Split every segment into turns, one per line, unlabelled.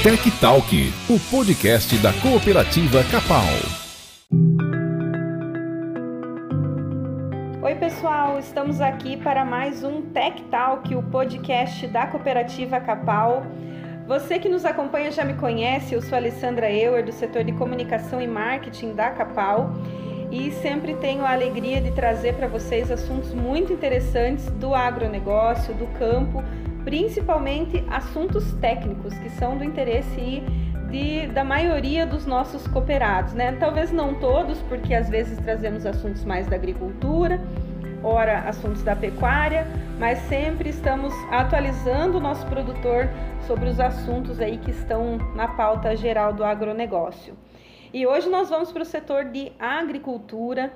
Tech Talk, o podcast da cooperativa Capal.
Oi, pessoal, estamos aqui para mais um Tech Talk, o podcast da cooperativa Capal. Você que nos acompanha já me conhece, eu sou Alessandra Euer, do setor de comunicação e marketing da Capal e sempre tenho a alegria de trazer para vocês assuntos muito interessantes do agronegócio, do campo, principalmente assuntos técnicos que são do interesse de, da maioria dos nossos cooperados, né? Talvez não todos, porque às vezes trazemos assuntos mais da agricultura, ora assuntos da pecuária, mas sempre estamos atualizando o nosso produtor sobre os assuntos aí que estão na pauta geral do agronegócio. E hoje nós vamos para o setor de agricultura.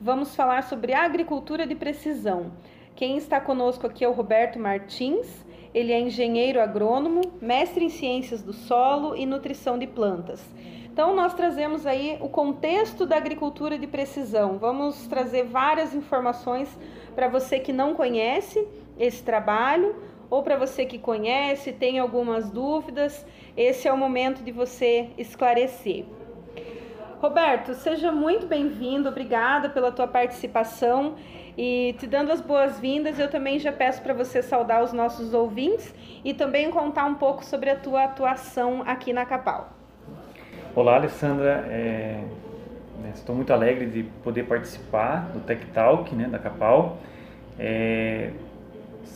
Vamos falar sobre agricultura de precisão. Quem está conosco aqui é o Roberto Martins. Ele é engenheiro agrônomo, mestre em ciências do solo e nutrição de plantas. Então, nós trazemos aí o contexto da agricultura de precisão. Vamos trazer várias informações para você que não conhece esse trabalho ou para você que conhece, tem algumas dúvidas. Esse é o momento de você esclarecer. Roberto, seja muito bem-vindo, obrigada pela tua participação e te dando as boas-vindas, eu também já peço para você saudar os nossos ouvintes e também contar um pouco sobre a tua atuação aqui na Capal.
Olá, Alessandra, é... Né, estou muito alegre de poder participar do Tech Talk né, da Capal. É...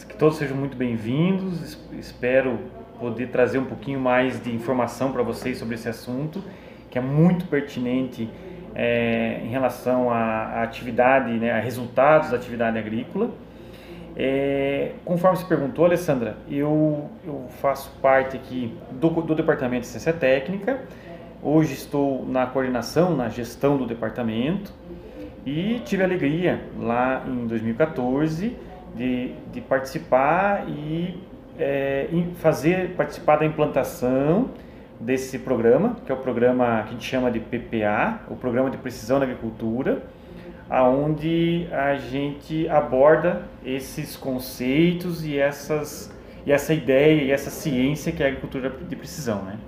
Que todos sejam muito bem-vindos, espero poder trazer um pouquinho mais de informação para vocês sobre esse assunto que é muito pertinente é, em relação à, atividade, né, a resultados da atividade agrícola. É, conforme você perguntou, Alessandra, eu, eu faço parte aqui do, do Departamento de Ciência Técnica. Hoje estou na coordenação, na gestão do departamento e tive a alegria lá em 2014 de, de participar e é, fazer participar da implantação desse programa, que é o programa que a gente chama de PPA, o Programa de Precisão na Agricultura, aonde a gente aborda esses conceitos e essas e essa ideia e essa ciência que é a agricultura de precisão, né?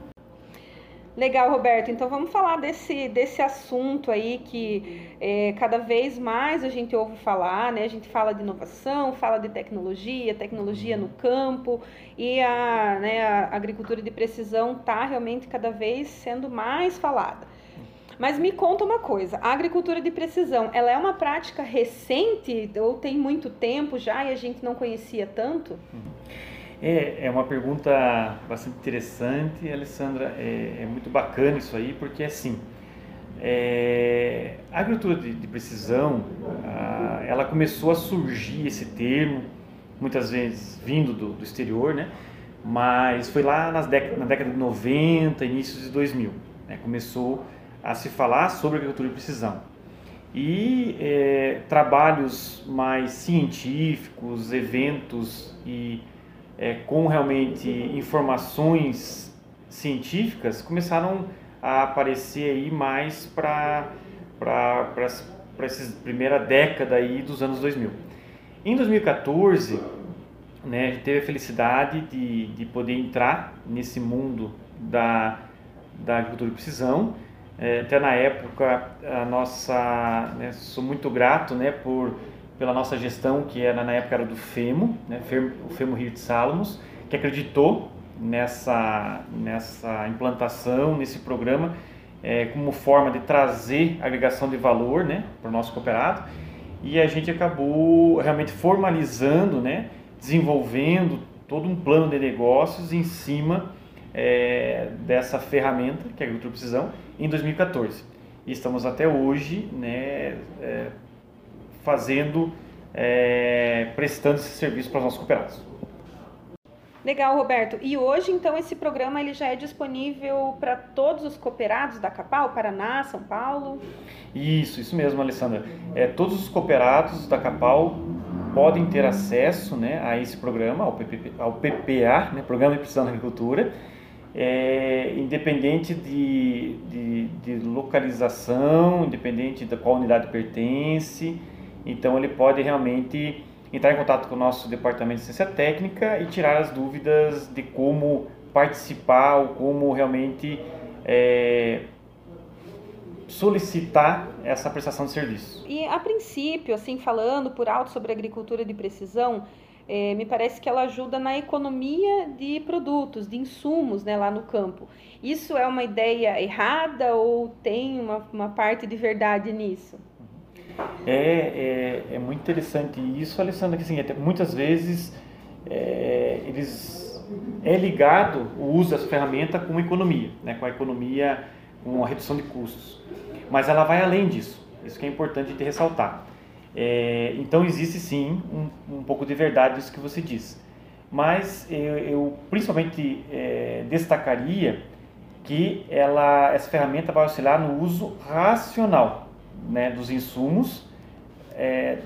Legal, Roberto. Então vamos falar desse, desse assunto aí que é, cada vez mais a gente ouve falar, né? A gente fala de inovação, fala de tecnologia, tecnologia no campo e a, né, a agricultura de precisão está realmente cada vez sendo mais falada. Mas me conta uma coisa, a agricultura de precisão, ela é uma prática recente ou tem muito tempo já e a gente não conhecia tanto?
Uhum. É, é uma pergunta bastante interessante, Alessandra. É, é muito bacana isso aí, porque assim, é, a agricultura de, de precisão, a, ela começou a surgir esse termo, muitas vezes vindo do, do exterior, né? Mas foi lá nas na década de 90, início de 2000, né? começou a se falar sobre agricultura de precisão. E é, trabalhos mais científicos, eventos e é, com realmente informações científicas começaram a aparecer aí mais para essa primeira década aí dos anos 2000. Em 2014, né, teve a felicidade de, de poder entrar nesse mundo da, da agricultura de precisão. É, até na época, a nossa, né, sou muito grato né, por pela nossa gestão, que era na época era do FEMO, né, o FEMO Rio de Salomos, que acreditou nessa, nessa implantação, nesse programa, é, como forma de trazer agregação de valor né, para o nosso cooperado. E a gente acabou realmente formalizando, né, desenvolvendo todo um plano de negócios em cima é, dessa ferramenta, que é a Agricultura Precisão, em 2014. E estamos até hoje né, é, fazendo, é, prestando esse serviço para os nossos cooperados.
Legal, Roberto. E hoje, então, esse programa ele já é disponível para todos os cooperados da Capal, Paraná, São Paulo?
Isso, isso mesmo, Alessandra. É, todos os cooperados da Capal podem ter acesso né, a esse programa, ao, ao PPA, né, Programa de Precisão da Agricultura, é, independente de, de, de localização, independente da qual unidade pertence, então ele pode realmente entrar em contato com o nosso departamento de ciência técnica e tirar as dúvidas de como participar ou como realmente é, solicitar essa prestação de serviço.
E a princípio, assim, falando por alto sobre agricultura de precisão, é, me parece que ela ajuda na economia de produtos, de insumos né, lá no campo. Isso é uma ideia errada ou tem uma, uma parte de verdade nisso?
É, é, é muito interessante isso, Alessandra, que assim, muitas vezes é, eles é ligado o uso dessa ferramenta com economia, né, com a economia, com a redução de custos. Mas ela vai além disso, isso que é importante de ressaltar. É, então existe sim um, um, pouco de verdade nisso que você diz. Mas eu, eu principalmente é, destacaria que ela, essa ferramenta vai auxiliar no uso racional né, dos insumos é,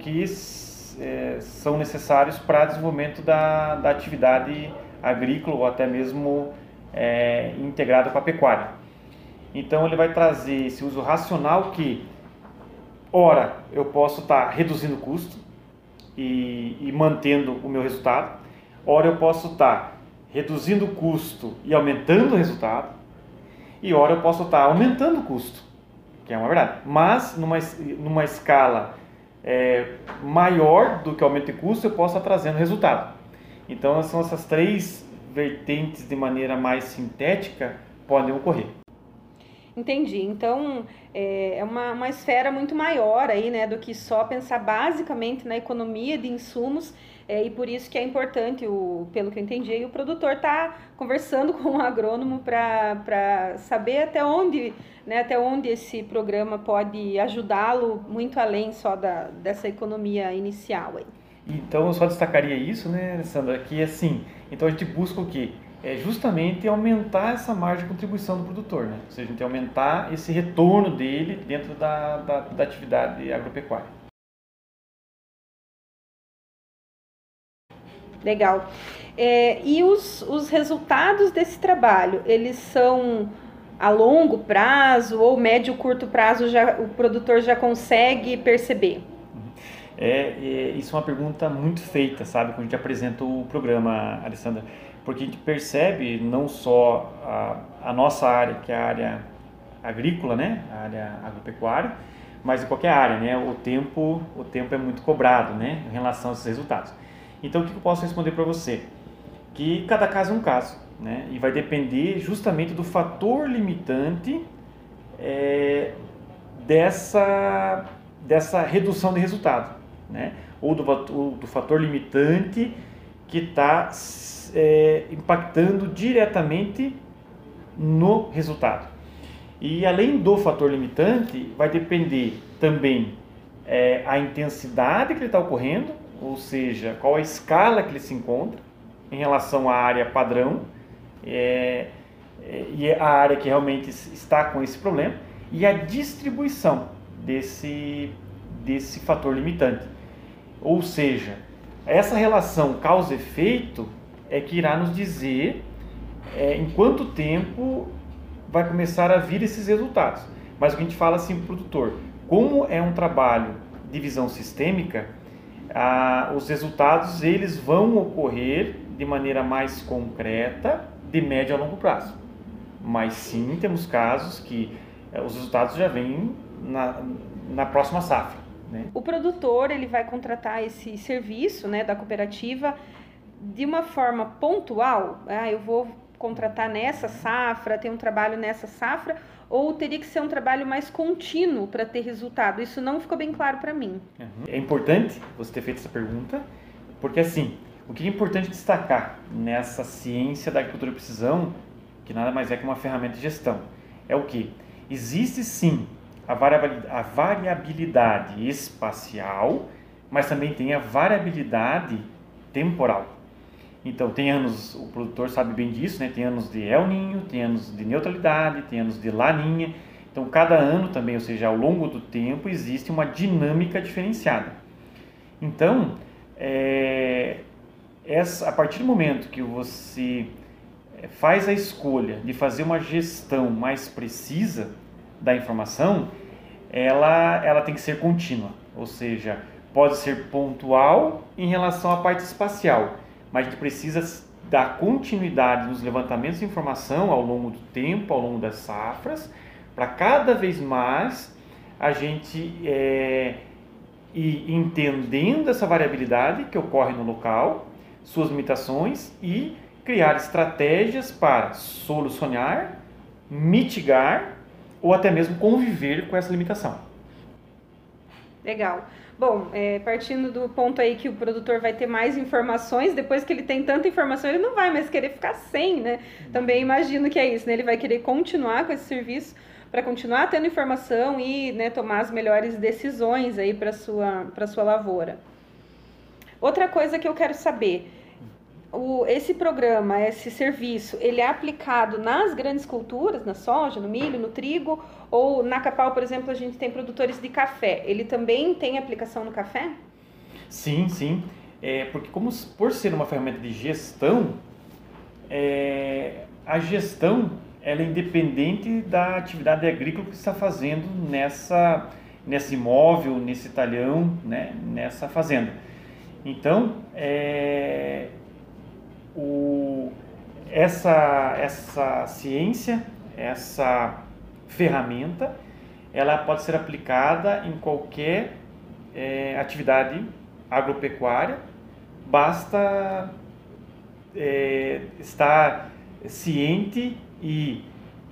que é, são necessários para desenvolvimento da, da atividade agrícola ou até mesmo é, integrada com a pecuária. Então ele vai trazer esse uso racional que, ora, eu posso estar tá reduzindo o custo e, e, mantendo o meu resultado, ora eu posso estar tá reduzindo o custo e aumentando o resultado, e ora eu posso estar tá aumentando o custo, que é uma verdade, mas numa, numa escala é, maior do que o aumento de custo, eu posso estar trazendo resultado. Então, são essas três vertentes de maneira mais sintética podem ocorrer.
Entendi. Então, é, é uma, uma esfera muito maior aí, né, do que só pensar basicamente na economia de insumos é, e por isso que é importante, o, pelo que eu entendi, o produtor tá conversando com o agrônomo para saber até onde, né, até onde esse programa pode ajudá-lo muito além só da, dessa economia inicial aí.
Então, eu só destacaria isso, né, Alessandra, que assim, então a gente busca o quê? É justamente aumentar essa margem de contribuição do produtor, né? ou seja, a gente aumentar esse retorno dele dentro da, da, da atividade agropecuária.
Legal. É, e os, os resultados desse trabalho, eles são a longo prazo ou médio curto prazo já, o produtor já consegue perceber?
É, é, isso é uma pergunta muito feita, sabe, quando a gente apresenta o programa, Alessandra porque a gente percebe não só a, a nossa área, que é a área agrícola, né, a área agropecuária, mas em qualquer área, né, o tempo, o tempo é muito cobrado, né, em relação a esses resultados. Então, o que eu posso responder para você? Que cada caso é um caso, né, e vai depender justamente do fator limitante é, dessa, dessa redução de resultado, né, ou do, do fator limitante que está é, impactando diretamente no resultado. E além do fator limitante, vai depender também é, a intensidade que ele está ocorrendo, ou seja, qual a escala que ele se encontra em relação à área padrão é, é, e a área que realmente está com esse problema e a distribuição desse, desse fator limitante. Ou seja, essa relação causa-efeito é que irá nos dizer é, em quanto tempo vai começar a vir esses resultados. Mas o que a gente fala assim para o produtor, como é um trabalho de visão sistêmica, os resultados eles vão ocorrer de maneira mais concreta de médio a longo prazo. Mas sim, temos casos que eh, os resultados já vêm na, na próxima safra. Né?
O produtor ele vai contratar esse serviço né, da cooperativa de uma forma pontual, ah, eu vou contratar nessa safra, ter um trabalho nessa safra, ou teria que ser um trabalho mais contínuo para ter resultado? Isso não ficou bem claro para mim.
É importante você ter feito essa pergunta, porque assim, o que é importante destacar nessa ciência da agricultura de precisão, que nada mais é que uma ferramenta de gestão, é o que? Existe sim a variabilidade, espacial, mas também tem a variabilidade temporal. Então, tem anos, o produtor sabe bem disso, né? tem anos de El Ninho, tem anos de neutralidade, tem anos de Laninha. Então, cada ano também, ou seja, ao longo do tempo, existe uma dinâmica diferenciada. Então, é, essa, a partir do momento que você é, faz a escolha de fazer uma gestão mais precisa da informação, ela, ela tem que ser contínua, ou seja, pode ser pontual em relação à parte espacial mas a gente precisa dar continuidade nos levantamentos de informação ao longo do tempo, ao longo das safras, para cada vez mais a gente é, ir entendendo essa variabilidade que ocorre no local, suas limitações e criar estratégias para solucionar, mitigar ou até mesmo conviver com essa limitação.
Legal. Bom, é, partindo do ponto aí que o produtor vai ter mais informações, depois que ele tem tanta informação, ele não vai mais querer ficar sem, né? Também imagino que é isso, né? Ele vai querer continuar com esse serviço para continuar tendo informação e né, tomar as melhores decisões aí para sua para sua lavoura. Outra coisa que eu quero saber, o, esse programa, esse serviço, ele é aplicado nas grandes culturas, na soja, no milho, no trigo, ou na Capal, por exemplo, a gente tem produtores de café. Ele também tem aplicação no café?
Sim, sim. É, porque como por ser uma ferramenta de gestão, é, a gestão ela é independente da atividade agrícola que está fazendo nessa nesse imóvel, nesse talhão, né, nessa fazenda. Então, é, o, essa, essa ciência, essa ferramenta, ela pode ser aplicada em qualquer é, atividade agropecuária, basta é, estar ciente e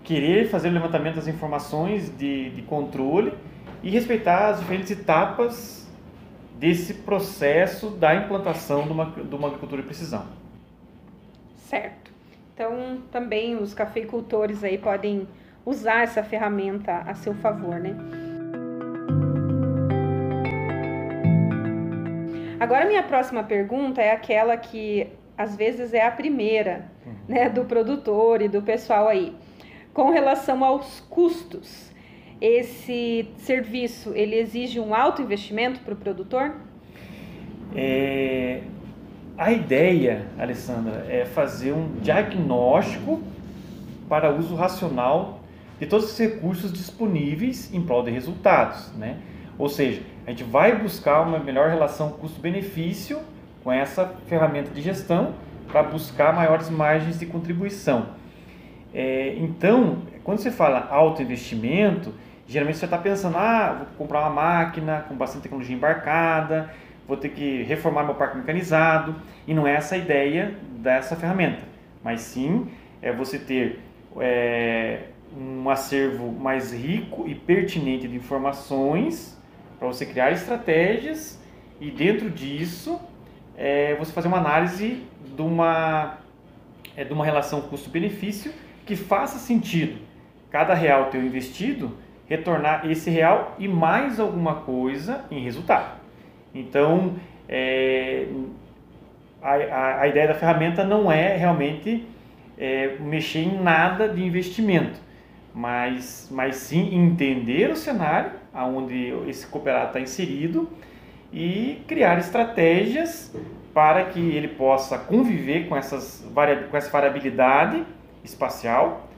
querer fazer o levantamento das informações de, de controle e respeitar as diferentes etapas desse processo da implantação de uma, de uma agricultura de precisão.
Certo. Então, também os cafeicultores aí podem usar essa ferramenta a seu favor, né? Agora, minha próxima pergunta é aquela que às vezes é a primeira, uhum. né, do produtor e do pessoal aí. Com relação aos custos, esse serviço ele exige um alto investimento para o produtor?
É, a ideia, Alessandra, é fazer um diagnóstico para uso racional de todos os recursos disponíveis em prol de resultados, né? Ou seja, a gente vai buscar uma melhor relação custo-benefício com essa ferramenta de gestão para buscar maiores margens de contribuição. É, então, quando você fala alto investimento, geralmente você está pensando, ah, vou comprar uma máquina com bastante tecnologia embarcada, vou ter que reformar meu parque mecanizado, e não é essa a ideia dessa ferramenta, mas sim é você ter é, um acervo mais rico e pertinente de informações para você criar estratégias e dentro disso é, você fazer uma análise de uma, é, de uma relação custo-benefício que faça sentido cada real teu investido retornar esse real e mais alguma coisa em resultado. Então, é, a, a, a, ideia da ferramenta não é realmente é, mexer em nada de investimento, mas, mas sim entender o cenário onde esse cooperado está inserido e criar estratégias para que ele possa conviver com, essas, com essa variabilidade espacial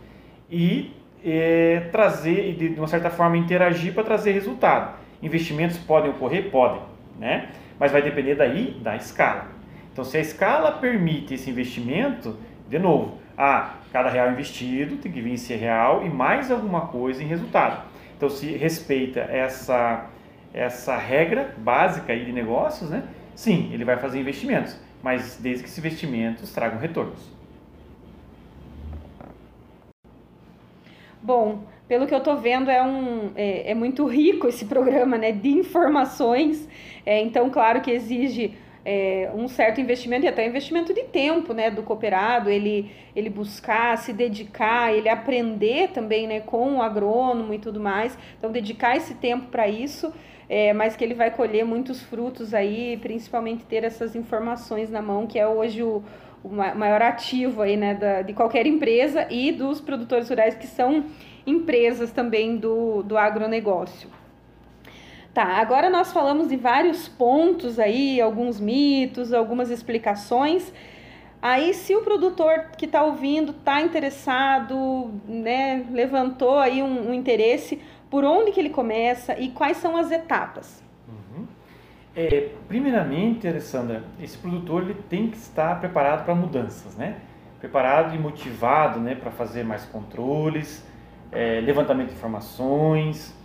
e é, trazer, de uma certa forma, interagir para trazer resultado. Investimentos podem ocorrer? Podem né? Mas vai depender daí da escala. Então, se a escala permite esse investimento, de novo, ah, cada real investido tem que vir esse real e mais alguma coisa em resultado. Então, se respeita essa, essa regra básica aí de negócios, né? Sim, ele vai fazer investimentos, mas desde que esses investimentos tragam retornos.
Bom, pelo que eu estou vendo, é, um, é, é, muito rico esse programa né, de informações. É, então, claro que exige é, um certo investimento e até investimento de tempo né, do cooperado, ele, ele buscar, se dedicar, ele aprender também né, com o agrônomo e tudo mais. Então, dedicar esse tempo para isso. É, mas que ele vai colher muitos frutos aí, principalmente ter essas informações na mão, que é hoje o, o maior ativo aí, né, da, de qualquer empresa e dos produtores rurais que são empresas também do, do agronegócio. Tá, agora nós falamos de vários pontos aí, alguns mitos, algumas explicações. Aí, se o produtor que está ouvindo está interessado, né, levantou aí um, um, interesse, por onde que ele começa e quais são as etapas?
Uhum. É, primeiramente, Alessandra, esse produtor ele tem que estar preparado para mudanças, né? Preparado e motivado, né, para fazer mais controles, é, levantamento de informações,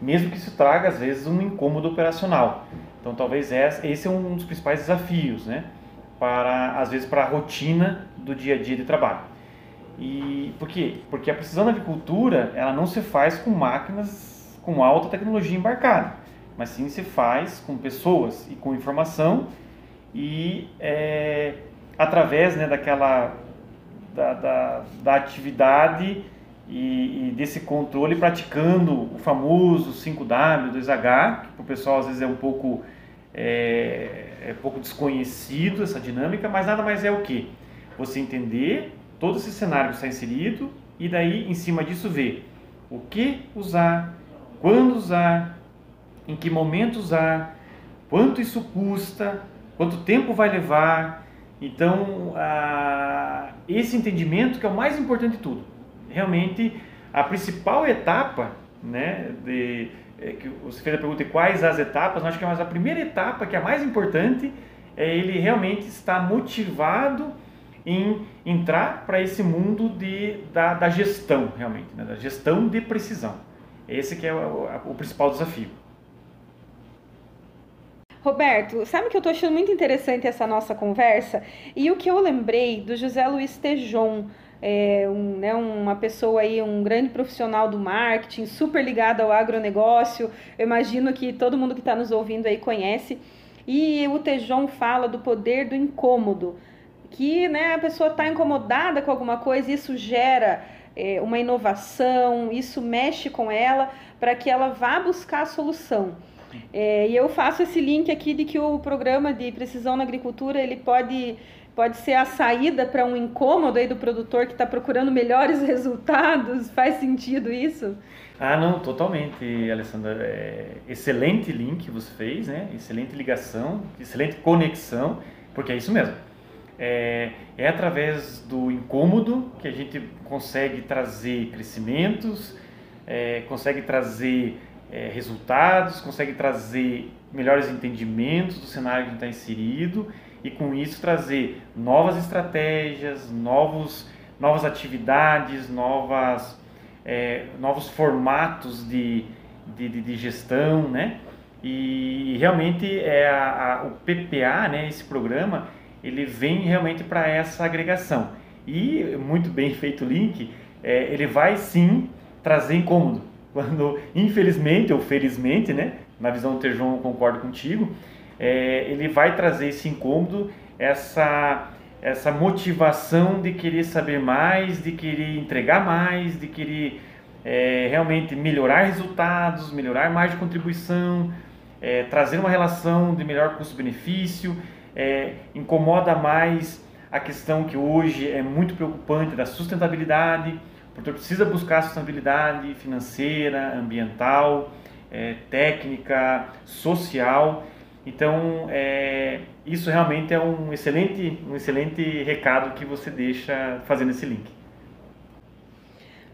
mesmo que isso traga às vezes um incômodo operacional. Então, talvez esse é um dos principais desafios, né? Para às vezes para a rotina do dia a dia de trabalho. E por quê? Porque a precisão da agricultura ela não se faz com máquinas com alta tecnologia embarcada mas sim se faz com pessoas e com informação e é, através né, daquela da, da, da atividade e, e, desse controle praticando o famoso 5W, 2H, que para o pessoal às vezes é um pouco é, é pouco desconhecido essa dinâmica, mas nada mais é o que? Você entender todo esse cenário que está inserido e daí em cima disso ver o que usar, quando usar, em que momento usar, quanto isso custa, quanto tempo vai levar. Então, esse entendimento que é o mais importante de tudo. Realmente, a principal etapa, né, de, é, que você fez a pergunta quais as etapas, acho que é a primeira etapa, que é a mais importante, é ele realmente estar motivado em entrar para esse mundo de, da, da gestão, realmente, né, da gestão de precisão. Esse que é o, o principal desafio.
Roberto, sabe que eu tô achando muito interessante essa nossa conversa? E o que eu lembrei do José Luiz Tejon, é, um, né, uma pessoa aí, um grande profissional do marketing, super ligado ao agronegócio. Eu imagino que todo mundo que está nos ouvindo aí conhece. E o Tejon fala do poder do incômodo, que né, a pessoa está incomodada com alguma coisa, isso gera é, uma inovação, isso mexe com ela para que ela vá buscar a solução. É, e eu faço esse link aqui de que o programa de precisão na agricultura ele pode, pode ser a saída para um incômodo aí do produtor que está procurando melhores resultados. Faz sentido isso?
Ah, não, totalmente, Alessandra. É, excelente link você fez, né? Excelente ligação, excelente conexão, porque é isso mesmo. É, é através do incômodo que a gente consegue trazer crescimentos, é, consegue trazer é, resultados, consegue trazer melhores entendimentos do cenário que está inserido e com isso trazer novas estratégias, novos, novas atividades, novas, é, novos formatos de, de, de, gestão, né? E realmente é a, a, o PPA, né, esse programa, ele vem realmente para essa agregação. E muito bem feito o link, é, ele vai sim trazer incômodo quando, infelizmente ou felizmente, né, na visão do Tejon eu concordo contigo, é, ele vai trazer esse incômodo, essa, essa motivação de querer saber mais, de querer entregar mais, de querer é, realmente melhorar resultados, melhorar margem de contribuição, é, trazer uma relação de melhor custo-benefício, é, incomoda mais a questão que hoje é muito preocupante da sustentabilidade, o produtor precisa buscar sustentabilidade financeira, ambiental, é, técnica, social. Então, é, isso realmente é um excelente, um excelente recado que você deixa fazendo esse link.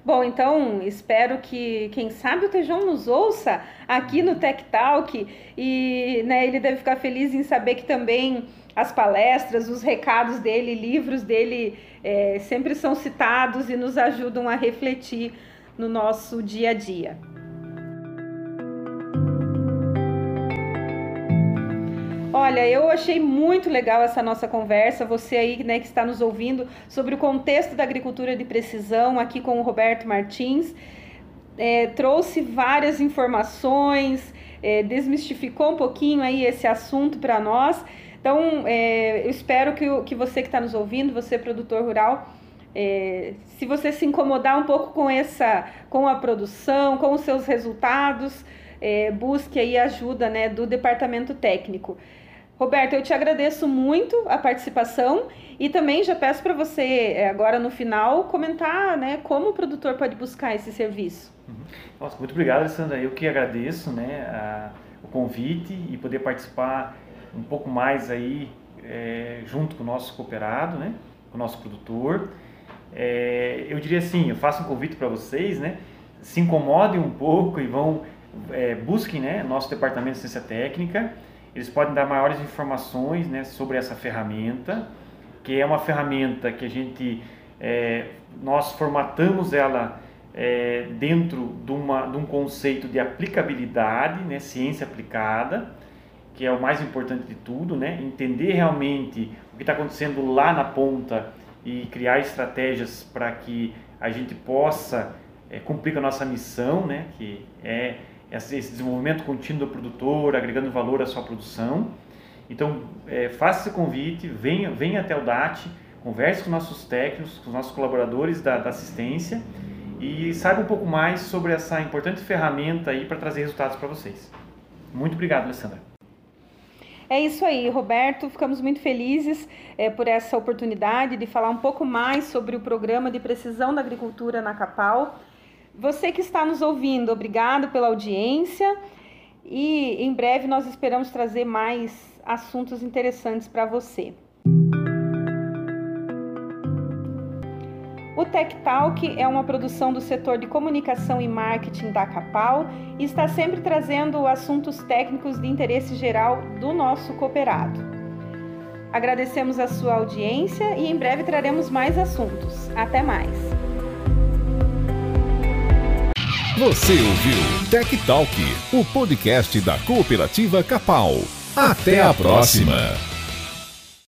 Bom, então espero que, quem sabe, o Tejão nos ouça aqui no Tech Talk e né, ele deve ficar feliz em saber que também as palestras, os recados dele, livros dele é, sempre são citados e nos ajudam a refletir no nosso dia a dia. Olha, eu achei muito legal essa nossa conversa. Você aí né, que está nos ouvindo sobre o contexto da agricultura de precisão, aqui com o Roberto Martins. É, trouxe várias informações, é, desmistificou um pouquinho aí esse assunto para nós. Então, é, eu espero que, que você que está nos ouvindo, você produtor rural, é, se você se incomodar um pouco com essa, com a produção, com os seus resultados, é, busque aí ajuda né, do departamento técnico. Roberto, eu te agradeço muito a participação e também já peço para você, é, agora no final, comentar né, como o produtor pode buscar esse serviço.
Uhum. Nossa, muito obrigado, Alessandra. Eu que agradeço né, a, o convite e poder participar um pouco mais aí é, junto com o nosso cooperado, né, com o nosso produtor. É, eu diria assim, eu faço um convite para vocês, né, se incomodem um pouco e vão é, busquem, né, nosso departamento de ciência técnica. Eles podem dar maiores informações né, sobre essa ferramenta, que é uma ferramenta que a gente, é, nós formatamos ela é, dentro de, uma, de um conceito de aplicabilidade, né, ciência aplicada, que é o mais importante de tudo, né, entender realmente o que está acontecendo lá na ponta e criar estratégias para que a gente possa é, cumprir com a nossa missão, né, que é esse desenvolvimento contínuo do produtor, agregando valor à sua produção. Então, é, faça esse convite, venha, venha até o DAT, converse com nossos técnicos, com os nossos colaboradores da, da assistência e saiba um pouco mais sobre essa importante ferramenta aí para trazer resultados para vocês. Muito obrigado, Alessandra.
É isso aí, Roberto. Ficamos muito felizes é, por essa oportunidade de falar um pouco mais sobre o programa de precisão da agricultura na Capal. Você que está nos ouvindo, obrigado pela audiência e em breve nós esperamos trazer mais assuntos interessantes para você. Tech Talk é uma produção do setor de comunicação e marketing da Capal e está sempre trazendo assuntos técnicos de interesse geral do nosso cooperado. Agradecemos a sua audiência e em breve traremos mais assuntos. Até mais!
Você ouviu Tech Talk, o podcast da cooperativa Capal. Até a próxima!